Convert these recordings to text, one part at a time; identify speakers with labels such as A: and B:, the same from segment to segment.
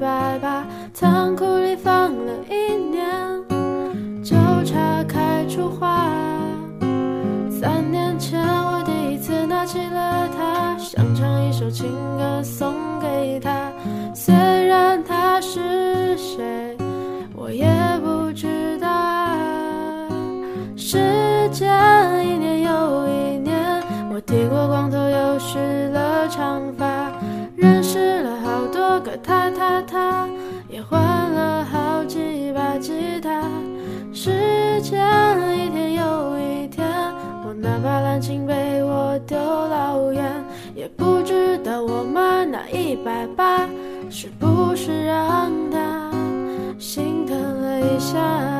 A: 白把仓库里放了一年，就差开出花。三年前我第一次拿起了它，想唱一首情歌送给他。虽然他是谁，我也不知道。时间一年又一年，我剃过光头，又蓄了长发，认识。他他他，也换了好几把吉他。时间一天又一天，我那把蓝琴被我丢老远，也不知道我们那一百八是不是让他心疼了一下。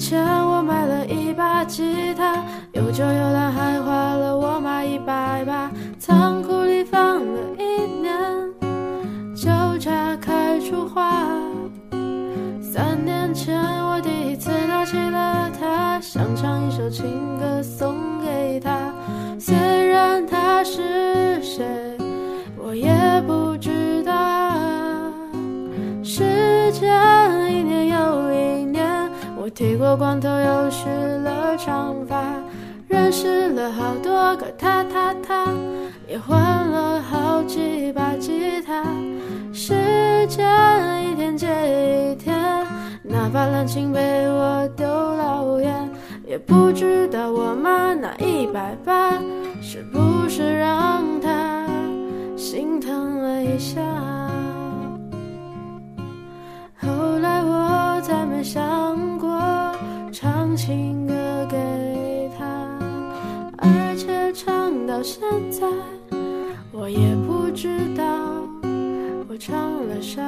A: 前我买了一把吉他，有酒有蓝，还花了我妈一百八。仓库里放了一年，就差开出花。三年前我第一次拿起了它，想唱一首情剃过光头又蓄了长发，认识了好多个他他他，也换了好几把吉他。时间一天接一天，哪怕蓝琴被我丢老远，也不知道我妈那一百八是不是让他心疼了一下。后来我再没想情歌给他，而且唱到现在，我也不知道我唱了啥。